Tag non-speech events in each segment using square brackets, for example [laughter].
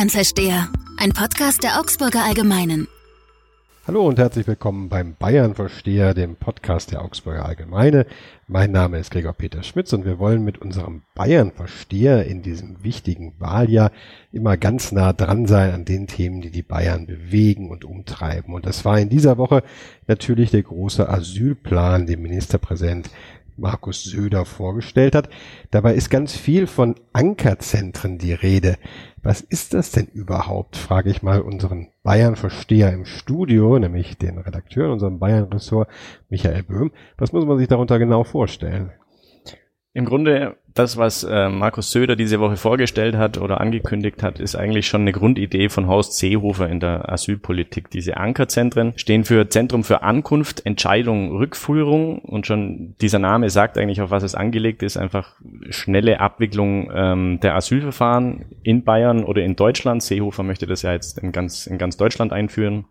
Bayern-Versteher, ein Podcast der Augsburger Allgemeinen. Hallo und herzlich willkommen beim Bayern-Versteher, dem Podcast der Augsburger Allgemeine. Mein Name ist Gregor Peter Schmitz und wir wollen mit unserem Bayern-Versteher in diesem wichtigen Wahljahr immer ganz nah dran sein an den Themen, die die Bayern bewegen und umtreiben. Und das war in dieser Woche natürlich der große Asylplan, den Ministerpräsident Markus Söder vorgestellt hat. Dabei ist ganz viel von Ankerzentren die Rede. Was ist das denn überhaupt, frage ich mal unseren Bayern-Versteher im Studio, nämlich den Redakteur in unserem Bayern-Ressort, Michael Böhm. Was muss man sich darunter genau vorstellen? Im Grunde das, was äh, Markus Söder diese Woche vorgestellt hat oder angekündigt hat, ist eigentlich schon eine Grundidee von Horst Seehofer in der Asylpolitik. Diese Ankerzentren stehen für Zentrum für Ankunft, Entscheidung, Rückführung und schon dieser Name sagt eigentlich, auf was es angelegt ist, einfach schnelle Abwicklung ähm, der Asylverfahren in Bayern oder in Deutschland. Seehofer möchte das ja jetzt in ganz, in ganz Deutschland einführen.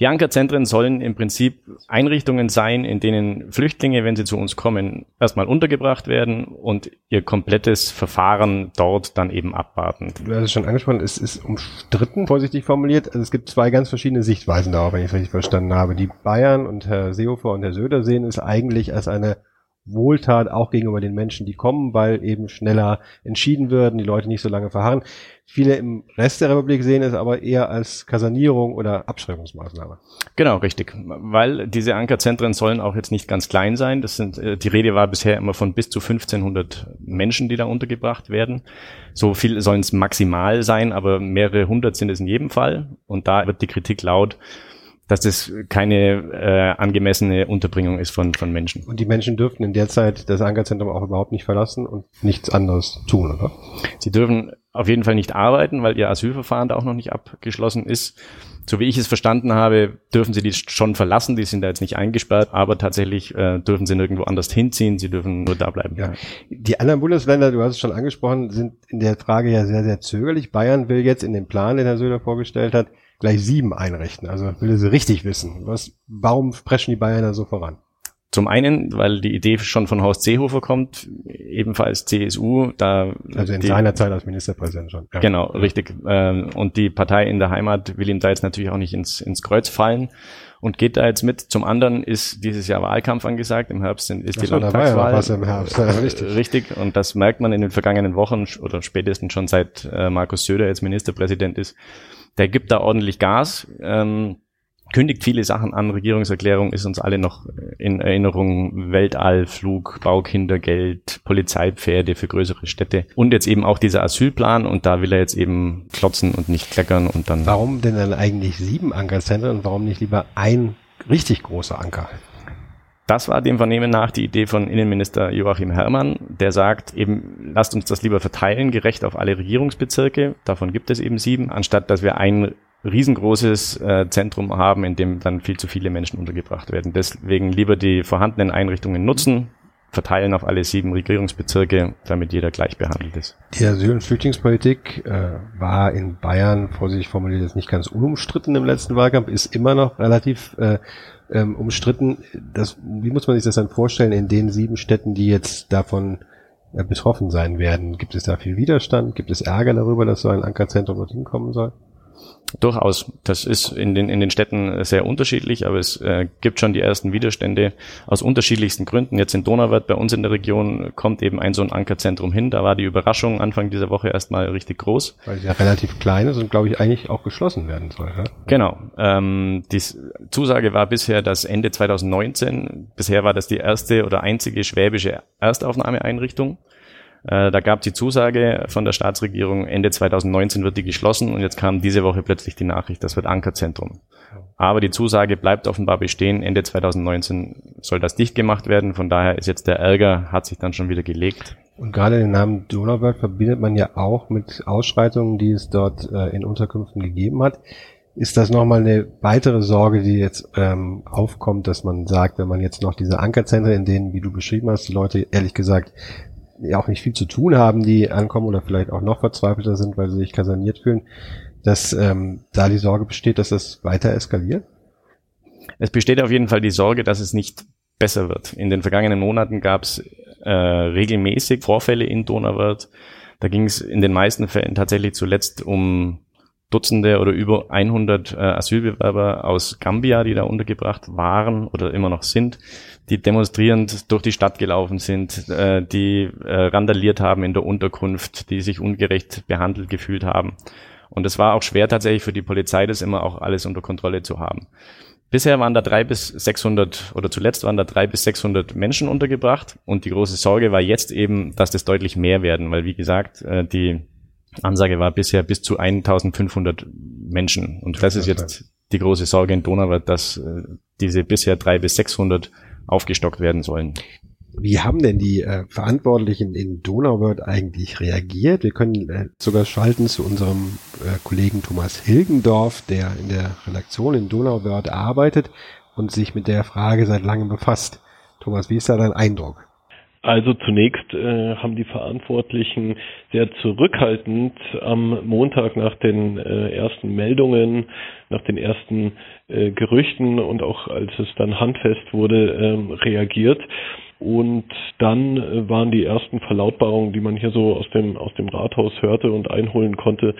Die Ankerzentren sollen im Prinzip Einrichtungen sein, in denen Flüchtlinge, wenn sie zu uns kommen, erstmal untergebracht werden und ihr komplettes Verfahren dort dann eben abwarten. Du hast es schon angesprochen, es ist umstritten, vorsichtig formuliert. Also es gibt zwei ganz verschiedene Sichtweisen darauf, wenn ich es richtig verstanden habe. Die Bayern und Herr Seehofer und Herr Söder sehen es eigentlich als eine Wohltat auch gegenüber den Menschen, die kommen, weil eben schneller entschieden werden, die Leute nicht so lange verharren. Viele im Rest der Republik sehen es aber eher als Kasanierung oder Abschreibungsmaßnahme. Genau, richtig. Weil diese Ankerzentren sollen auch jetzt nicht ganz klein sein. Das sind, äh, die Rede war bisher immer von bis zu 1500 Menschen, die da untergebracht werden. So viel sollen es maximal sein, aber mehrere hundert sind es in jedem Fall. Und da wird die Kritik laut, dass das keine äh, angemessene Unterbringung ist von, von Menschen. Und die Menschen dürften in der Zeit das Ankerzentrum auch überhaupt nicht verlassen und nichts anderes tun, oder? Sie dürfen auf jeden Fall nicht arbeiten, weil ihr Asylverfahren da auch noch nicht abgeschlossen ist. So wie ich es verstanden habe, dürfen sie die schon verlassen, die sind da jetzt nicht eingesperrt, aber tatsächlich äh, dürfen sie nirgendwo anders hinziehen, sie dürfen nur da bleiben. Ja. Die anderen Bundesländer, du hast es schon angesprochen, sind in der Frage ja sehr, sehr zögerlich. Bayern will jetzt in dem Plan, den Herr Söder vorgestellt hat, gleich sieben einrichten. Also will sie richtig wissen. Was, warum preschen die Bayern da so voran? Zum einen, weil die Idee schon von Horst Seehofer kommt, ebenfalls CSU, da also in die, seiner Zeit als Ministerpräsident schon. Ja. Genau, richtig. Ähm, und die Partei in der Heimat will ihm da jetzt natürlich auch nicht ins, ins Kreuz fallen und geht da jetzt mit. Zum anderen ist dieses Jahr Wahlkampf angesagt. Im Herbst ist die Landtagswahl. Ja was im Herbst. [laughs] Ja, richtig. richtig. Und das merkt man in den vergangenen Wochen oder spätestens schon seit äh, Markus Söder jetzt Ministerpräsident ist der gibt da ordentlich Gas, ähm, kündigt viele Sachen an. Regierungserklärung ist uns alle noch in Erinnerung. Weltallflug, Baukindergeld, Polizeipferde für größere Städte und jetzt eben auch dieser Asylplan und da will er jetzt eben klotzen und nicht kleckern und dann. Warum denn dann eigentlich sieben Ankerzentren und warum nicht lieber ein richtig großer Anker? Das war dem Vernehmen nach die Idee von Innenminister Joachim Herrmann, der sagt eben, lasst uns das lieber verteilen, gerecht auf alle Regierungsbezirke. Davon gibt es eben sieben, anstatt dass wir ein riesengroßes äh, Zentrum haben, in dem dann viel zu viele Menschen untergebracht werden. Deswegen lieber die vorhandenen Einrichtungen nutzen, verteilen auf alle sieben Regierungsbezirke, damit jeder gleich behandelt ist. Die Asyl- und Flüchtlingspolitik äh, war in Bayern, vorsichtig formuliert, jetzt nicht ganz unumstritten im letzten Wahlkampf, ist immer noch relativ äh, ähm, umstritten. Das, wie muss man sich das dann vorstellen in den sieben Städten, die jetzt davon äh, betroffen sein werden? Gibt es da viel Widerstand? Gibt es Ärger darüber, dass so ein Ankerzentrum dorthin kommen soll? Durchaus. Das ist in den, in den Städten sehr unterschiedlich, aber es äh, gibt schon die ersten Widerstände aus unterschiedlichsten Gründen. Jetzt in Donauwörth bei uns in der Region kommt eben ein so ein Ankerzentrum hin. Da war die Überraschung Anfang dieser Woche erstmal richtig groß. Weil es ja relativ klein ist und glaube ich eigentlich auch geschlossen werden soll. Ja? Genau. Ähm, die Zusage war bisher, dass Ende 2019, bisher war das die erste oder einzige schwäbische Erstaufnahmeeinrichtung. Äh, da gab die Zusage von der Staatsregierung, Ende 2019 wird die geschlossen und jetzt kam diese Woche plötzlich die Nachricht, das wird Ankerzentrum. Aber die Zusage bleibt offenbar bestehen, Ende 2019 soll das dicht gemacht werden, von daher ist jetzt der Ärger, hat sich dann schon wieder gelegt. Und gerade den Namen Donauwörth verbindet man ja auch mit Ausschreitungen, die es dort äh, in Unterkünften gegeben hat. Ist das nochmal eine weitere Sorge, die jetzt ähm, aufkommt, dass man sagt, wenn man jetzt noch diese Ankerzentren, in denen, wie du beschrieben hast, die Leute ehrlich gesagt ja auch nicht viel zu tun haben, die ankommen oder vielleicht auch noch verzweifelter sind, weil sie sich kaserniert fühlen, dass ähm, da die Sorge besteht, dass das weiter eskaliert? Es besteht auf jeden Fall die Sorge, dass es nicht besser wird. In den vergangenen Monaten gab es äh, regelmäßig Vorfälle in Donauwörth. Da ging es in den meisten Fällen tatsächlich zuletzt um Dutzende oder über 100 äh, Asylbewerber aus Gambia, die da untergebracht waren oder immer noch sind, die demonstrierend durch die Stadt gelaufen sind, äh, die äh, randaliert haben in der Unterkunft, die sich ungerecht behandelt gefühlt haben. Und es war auch schwer tatsächlich für die Polizei, das immer auch alles unter Kontrolle zu haben. Bisher waren da drei bis 600 oder zuletzt waren da drei bis 600 Menschen untergebracht und die große Sorge war jetzt eben, dass das deutlich mehr werden, weil wie gesagt, äh, die Ansage war bisher bis zu 1500 Menschen. Und das ist jetzt die große Sorge in Donauwörth, dass äh, diese bisher drei bis 600 aufgestockt werden sollen. Wie haben denn die äh, Verantwortlichen in Donauwörth eigentlich reagiert? Wir können äh, sogar schalten zu unserem äh, Kollegen Thomas Hilgendorf, der in der Redaktion in Donauwörth arbeitet und sich mit der Frage seit langem befasst. Thomas, wie ist da dein Eindruck? Also zunächst äh, haben die Verantwortlichen sehr zurückhaltend am Montag nach den äh, ersten Meldungen, nach den ersten äh, Gerüchten und auch als es dann handfest wurde, ähm, reagiert. Und dann äh, waren die ersten Verlautbarungen, die man hier so aus dem, aus dem Rathaus hörte und einholen konnte,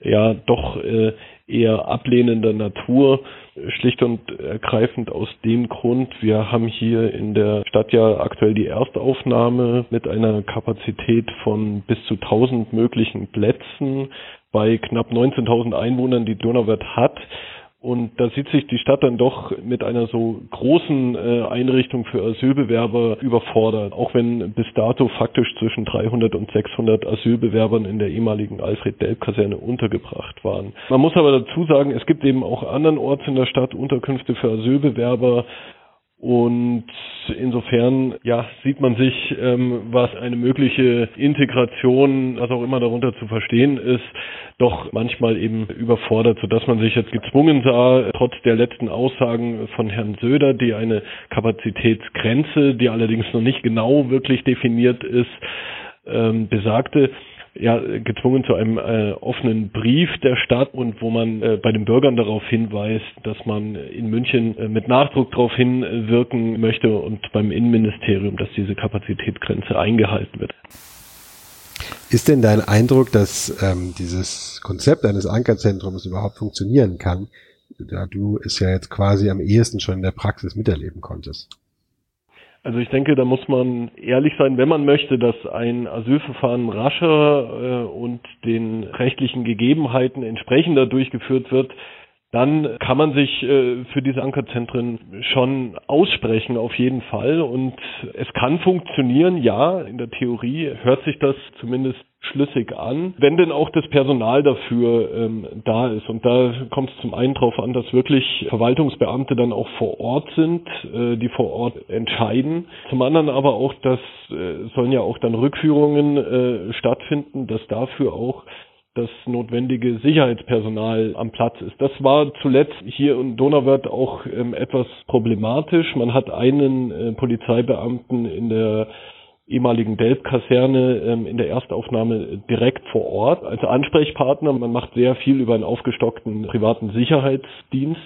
ja doch äh, eher ablehnender Natur, schlicht und ergreifend aus dem Grund, wir haben hier in der Stadt ja aktuell die Erstaufnahme mit einer Kapazität von bis zu 1000 möglichen Plätzen bei knapp 19.000 Einwohnern, die Donauwörth hat. Und da sieht sich die Stadt dann doch mit einer so großen äh, Einrichtung für Asylbewerber überfordert, auch wenn bis dato faktisch zwischen 300 und 600 Asylbewerbern in der ehemaligen Alfred-Delp-Kaserne untergebracht waren. Man muss aber dazu sagen, es gibt eben auch andernorts in der Stadt Unterkünfte für Asylbewerber, und insofern ja, sieht man sich, ähm, was eine mögliche Integration, was auch immer darunter zu verstehen ist, doch manchmal eben überfordert, sodass man sich jetzt gezwungen sah, trotz der letzten Aussagen von Herrn Söder, die eine Kapazitätsgrenze, die allerdings noch nicht genau wirklich definiert ist, ähm, besagte, ja gezwungen zu einem äh, offenen Brief der Stadt und wo man äh, bei den Bürgern darauf hinweist, dass man in München äh, mit Nachdruck darauf hinwirken möchte und beim Innenministerium, dass diese Kapazitätsgrenze eingehalten wird. Ist denn dein Eindruck, dass ähm, dieses Konzept eines Ankerzentrums überhaupt funktionieren kann, da du es ja jetzt quasi am ehesten schon in der Praxis miterleben konntest? Also ich denke, da muss man ehrlich sein, wenn man möchte, dass ein Asylverfahren rascher äh, und den rechtlichen Gegebenheiten entsprechender durchgeführt wird, dann kann man sich äh, für diese Ankerzentren schon aussprechen, auf jeden Fall. Und es kann funktionieren, ja, in der Theorie hört sich das zumindest schlüssig an, wenn denn auch das Personal dafür ähm, da ist. Und da kommt es zum einen darauf an, dass wirklich Verwaltungsbeamte dann auch vor Ort sind, äh, die vor Ort entscheiden. Zum anderen aber auch, dass äh, sollen ja auch dann Rückführungen äh, stattfinden, dass dafür auch das notwendige Sicherheitspersonal am Platz ist. Das war zuletzt hier in Donauwörth auch ähm, etwas problematisch. Man hat einen äh, Polizeibeamten in der ehemaligen Delp-Kaserne ähm, in der Erstaufnahme direkt vor Ort als Ansprechpartner. Man macht sehr viel über einen aufgestockten privaten Sicherheitsdienst.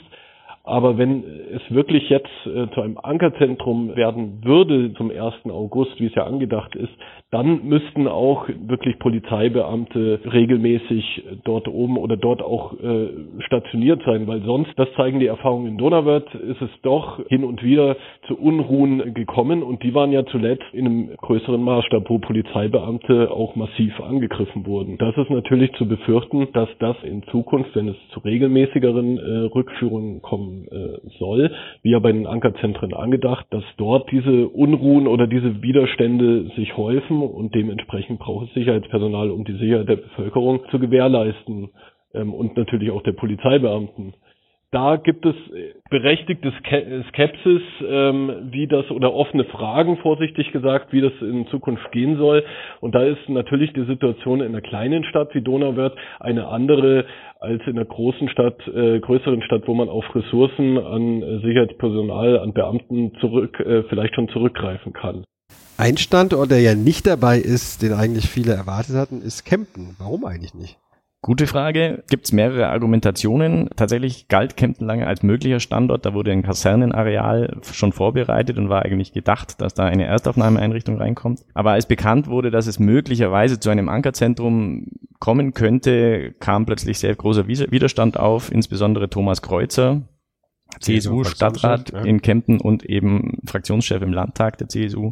Aber wenn es wirklich jetzt äh, zu einem Ankerzentrum werden würde zum 1. August, wie es ja angedacht ist, dann müssten auch wirklich Polizeibeamte regelmäßig dort oben oder dort auch äh, stationiert sein, weil sonst, das zeigen die Erfahrungen in Donauwörth, ist es doch hin und wieder zu Unruhen gekommen und die waren ja zuletzt in einem größeren Maßstab, wo Polizeibeamte auch massiv angegriffen wurden. Das ist natürlich zu befürchten, dass das in Zukunft, wenn es zu regelmäßigeren äh, Rückführungen kommen äh, soll, wie ja bei den Ankerzentren angedacht, dass dort diese Unruhen oder diese Widerstände sich häufen und dementsprechend braucht es Sicherheitspersonal, um die Sicherheit der Bevölkerung zu gewährleisten ähm, und natürlich auch der Polizeibeamten. Da gibt es berechtigte Skepsis, ähm, wie das oder offene Fragen, vorsichtig gesagt, wie das in Zukunft gehen soll. Und da ist natürlich die Situation in einer kleinen Stadt wie Donauwörth eine andere als in einer großen Stadt, äh, größeren Stadt, wo man auf Ressourcen an Sicherheitspersonal, an Beamten zurück, äh, vielleicht schon zurückgreifen kann. Ein Standort, der ja nicht dabei ist, den eigentlich viele erwartet hatten, ist Kempten. Warum eigentlich nicht? Gute Frage. Gibt es mehrere Argumentationen. Tatsächlich galt Kempten lange als möglicher Standort. Da wurde ein Kasernenareal schon vorbereitet und war eigentlich gedacht, dass da eine Erstaufnahmeeinrichtung reinkommt. Aber als bekannt wurde, dass es möglicherweise zu einem Ankerzentrum kommen könnte, kam plötzlich sehr großer Widerstand auf, insbesondere Thomas Kreuzer, CSU-Stadtrat ja. in Kempten und eben Fraktionschef im Landtag der CSU,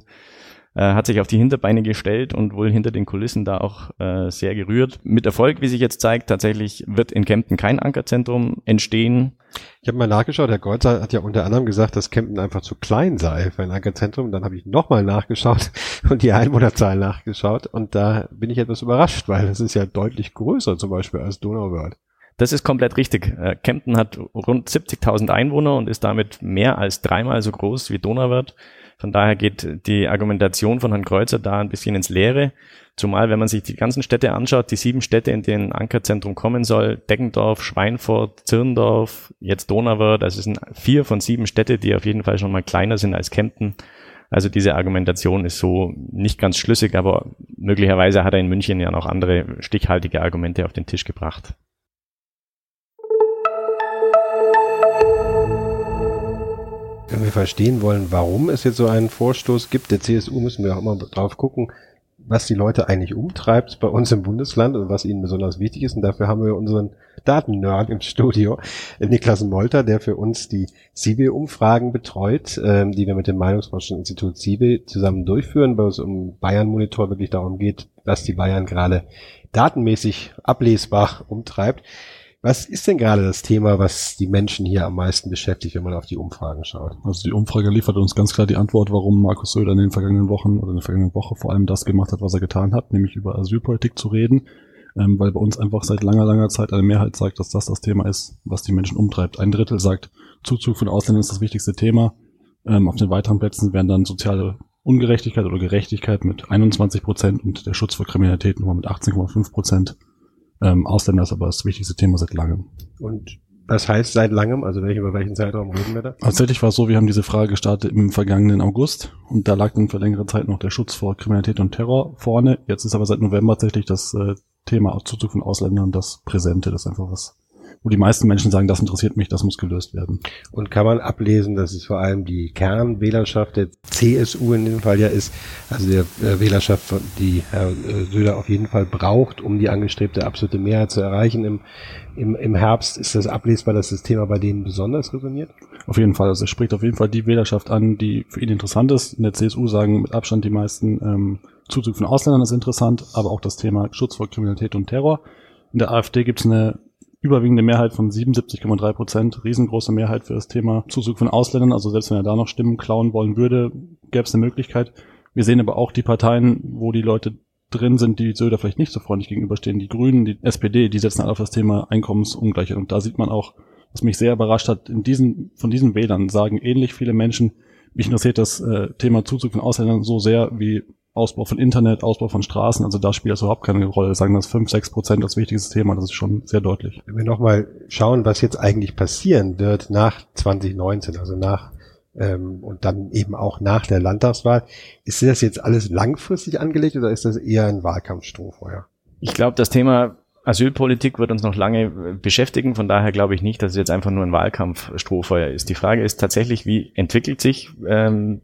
hat sich auf die Hinterbeine gestellt und wohl hinter den Kulissen da auch äh, sehr gerührt. Mit Erfolg, wie sich jetzt zeigt, tatsächlich wird in Kempten kein Ankerzentrum entstehen. Ich habe mal nachgeschaut, Herr Kreuzer hat ja unter anderem gesagt, dass Kempten einfach zu klein sei für ein Ankerzentrum. Dann habe ich nochmal nachgeschaut [laughs] und die Einwohnerzahl nachgeschaut und da bin ich etwas überrascht, weil es ist ja deutlich größer zum Beispiel als Donauwörth. Das ist komplett richtig. Äh, Kempten hat rund 70.000 Einwohner und ist damit mehr als dreimal so groß wie Donauwörth. Von daher geht die Argumentation von Herrn Kreuzer da ein bisschen ins Leere. Zumal, wenn man sich die ganzen Städte anschaut, die sieben Städte, in denen Ankerzentrum kommen soll, Deggendorf, Schweinfurt, Zirndorf, jetzt Donauwörth, das sind vier von sieben Städte, die auf jeden Fall schon mal kleiner sind als Kempten. Also diese Argumentation ist so nicht ganz schlüssig, aber möglicherweise hat er in München ja noch andere stichhaltige Argumente auf den Tisch gebracht. Wenn wir verstehen wollen, warum es jetzt so einen Vorstoß gibt, der CSU müssen wir auch immer drauf gucken, was die Leute eigentlich umtreibt bei uns im Bundesland und was ihnen besonders wichtig ist. Und dafür haben wir unseren Datennerd im Studio, Niklas Molter, der für uns die CIBE-Umfragen betreut, ähm, die wir mit dem Meinungsforschungsinstitut CIBE zusammen durchführen, weil es um Bayern Monitor wirklich darum geht, was die Bayern gerade datenmäßig ablesbar umtreibt. Was ist denn gerade das Thema, was die Menschen hier am meisten beschäftigt, wenn man auf die Umfragen schaut? Also die Umfrage liefert uns ganz klar die Antwort, warum Markus Söder in den vergangenen Wochen oder in der vergangenen Woche vor allem das gemacht hat, was er getan hat, nämlich über Asylpolitik zu reden, ähm, weil bei uns einfach seit langer, langer Zeit eine Mehrheit sagt, dass das das Thema ist, was die Menschen umtreibt. Ein Drittel sagt, Zuzug von Ausländern ist das wichtigste Thema. Ähm, auf den weiteren Plätzen werden dann soziale Ungerechtigkeit oder Gerechtigkeit mit 21 Prozent und der Schutz vor Kriminalität nochmal mit 18,5 Prozent ähm, Ausländer ist aber das wichtigste Thema seit langem. Und was heißt seit langem? Also welchen, über welchen Zeitraum reden wir da? Tatsächlich war es so, wir haben diese Frage gestartet im vergangenen August und da lag dann für längere Zeit noch der Schutz vor Kriminalität und Terror vorne. Jetzt ist aber seit November tatsächlich das äh, Thema Zuzug von Ausländern das Präsente, das ist einfach was wo die meisten Menschen sagen, das interessiert mich, das muss gelöst werden. Und kann man ablesen, dass es vor allem die Kernwählerschaft der CSU in dem Fall ja ist, also der äh, Wählerschaft, die Herr äh, Söder auf jeden Fall braucht, um die angestrebte absolute Mehrheit zu erreichen im, im, im Herbst. Ist das ablesbar, dass das Thema bei denen besonders resoniert? Auf jeden Fall. Also es spricht auf jeden Fall die Wählerschaft an, die für ihn interessant ist. In der CSU sagen mit Abstand die meisten, ähm, Zuzug von Ausländern ist interessant, aber auch das Thema Schutz vor Kriminalität und Terror. In der AfD gibt es eine überwiegende Mehrheit von 77,3 Prozent, riesengroße Mehrheit für das Thema Zuzug von Ausländern. Also selbst wenn er da noch Stimmen klauen wollen würde, gäbe es eine Möglichkeit. Wir sehen aber auch die Parteien, wo die Leute drin sind, die Söder vielleicht nicht so freundlich gegenüberstehen. Die Grünen, die SPD, die setzen alle auf das Thema Einkommensungleichheit. Und da sieht man auch, was mich sehr überrascht hat, in diesen, von diesen Wählern sagen ähnlich viele Menschen, mich interessiert das äh, Thema Zuzug von Ausländern so sehr wie Ausbau von Internet, Ausbau von Straßen, also da spielt das überhaupt keine Rolle. Sagen das 5, 6 Prozent als wichtiges Thema, das ist schon sehr deutlich. Wenn wir nochmal schauen, was jetzt eigentlich passieren wird nach 2019, also nach ähm, und dann eben auch nach der Landtagswahl, ist das jetzt alles langfristig angelegt oder ist das eher ein Wahlkampfstrohfeuer? Ich glaube, das Thema Asylpolitik wird uns noch lange beschäftigen. Von daher glaube ich nicht, dass es jetzt einfach nur ein Wahlkampfstrohfeuer ist. Die Frage ist tatsächlich, wie entwickelt sich ähm,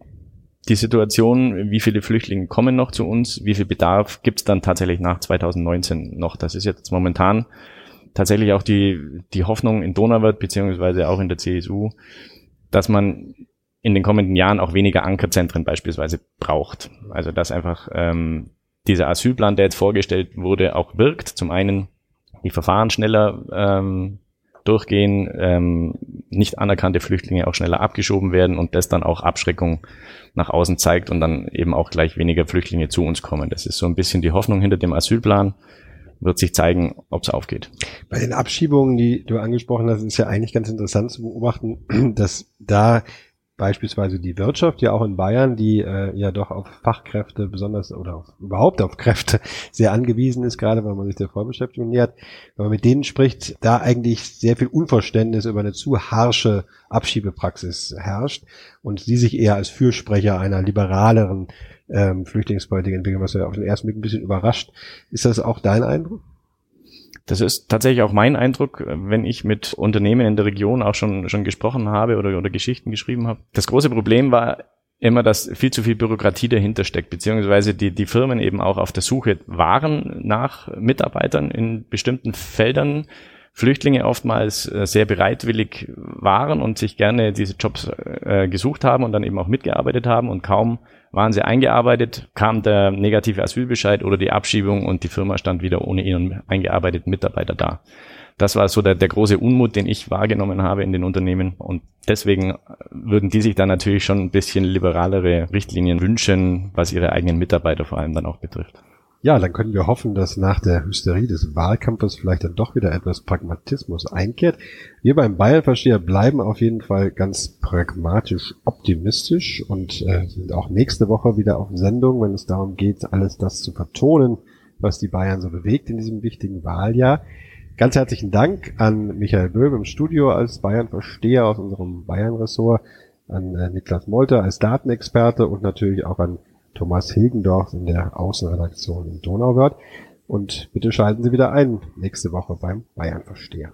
die Situation, wie viele Flüchtlinge kommen noch zu uns, wie viel Bedarf gibt es dann tatsächlich nach 2019 noch. Das ist jetzt momentan tatsächlich auch die, die Hoffnung in Donauwörth beziehungsweise auch in der CSU, dass man in den kommenden Jahren auch weniger Ankerzentren beispielsweise braucht. Also dass einfach ähm, dieser Asylplan, der jetzt vorgestellt wurde, auch wirkt. Zum einen die Verfahren schneller ähm, durchgehen, ähm, nicht anerkannte Flüchtlinge auch schneller abgeschoben werden und das dann auch Abschreckung nach außen zeigt und dann eben auch gleich weniger Flüchtlinge zu uns kommen. Das ist so ein bisschen die Hoffnung hinter dem Asylplan. Wird sich zeigen, ob es aufgeht. Bei den Abschiebungen, die du angesprochen hast, ist ja eigentlich ganz interessant zu beobachten, [clears throat] dass da beispielsweise die Wirtschaft ja auch in Bayern, die äh, ja doch auf Fachkräfte besonders oder auf, überhaupt auf Kräfte [laughs] sehr angewiesen ist, gerade weil man sich der Vollbeschäftigung nähert, wenn man mit denen spricht, da eigentlich sehr viel Unverständnis über eine zu harsche Abschiebepraxis herrscht und sie sich eher als Fürsprecher einer liberaleren ähm, Flüchtlingspolitik entwickeln, was ja auf den ersten Blick ein bisschen überrascht. Ist das auch dein Eindruck? Das ist tatsächlich auch mein Eindruck, wenn ich mit Unternehmen in der Region auch schon, schon gesprochen habe oder, oder Geschichten geschrieben habe. Das große Problem war immer, dass viel zu viel Bürokratie dahinter steckt, beziehungsweise die, die Firmen eben auch auf der Suche waren nach Mitarbeitern in bestimmten Feldern, Flüchtlinge oftmals äh, sehr bereitwillig waren und sich gerne diese Jobs äh, gesucht haben und dann eben auch mitgearbeitet haben und kaum waren sie eingearbeitet, kam der negative Asylbescheid oder die Abschiebung und die Firma stand wieder ohne ihren eingearbeiteten Mitarbeiter da. Das war so der, der große Unmut, den ich wahrgenommen habe in den Unternehmen. Und deswegen würden die sich dann natürlich schon ein bisschen liberalere Richtlinien wünschen, was ihre eigenen Mitarbeiter vor allem dann auch betrifft. Ja, dann können wir hoffen, dass nach der Hysterie des Wahlkampfes vielleicht dann doch wieder etwas Pragmatismus einkehrt. Wir beim Bayern-Versteher bleiben auf jeden Fall ganz pragmatisch optimistisch und äh, sind auch nächste Woche wieder auf Sendung, wenn es darum geht, alles das zu vertonen, was die Bayern so bewegt in diesem wichtigen Wahljahr. Ganz herzlichen Dank an Michael Böhm im Studio als Bayern-Versteher aus unserem Bayern-Ressort, an äh, Niklas Molter als Datenexperte und natürlich auch an Thomas Hegendorf in der Außenredaktion in Donauwörth. Und bitte schalten Sie wieder ein nächste Woche beim Bayern-Versteher.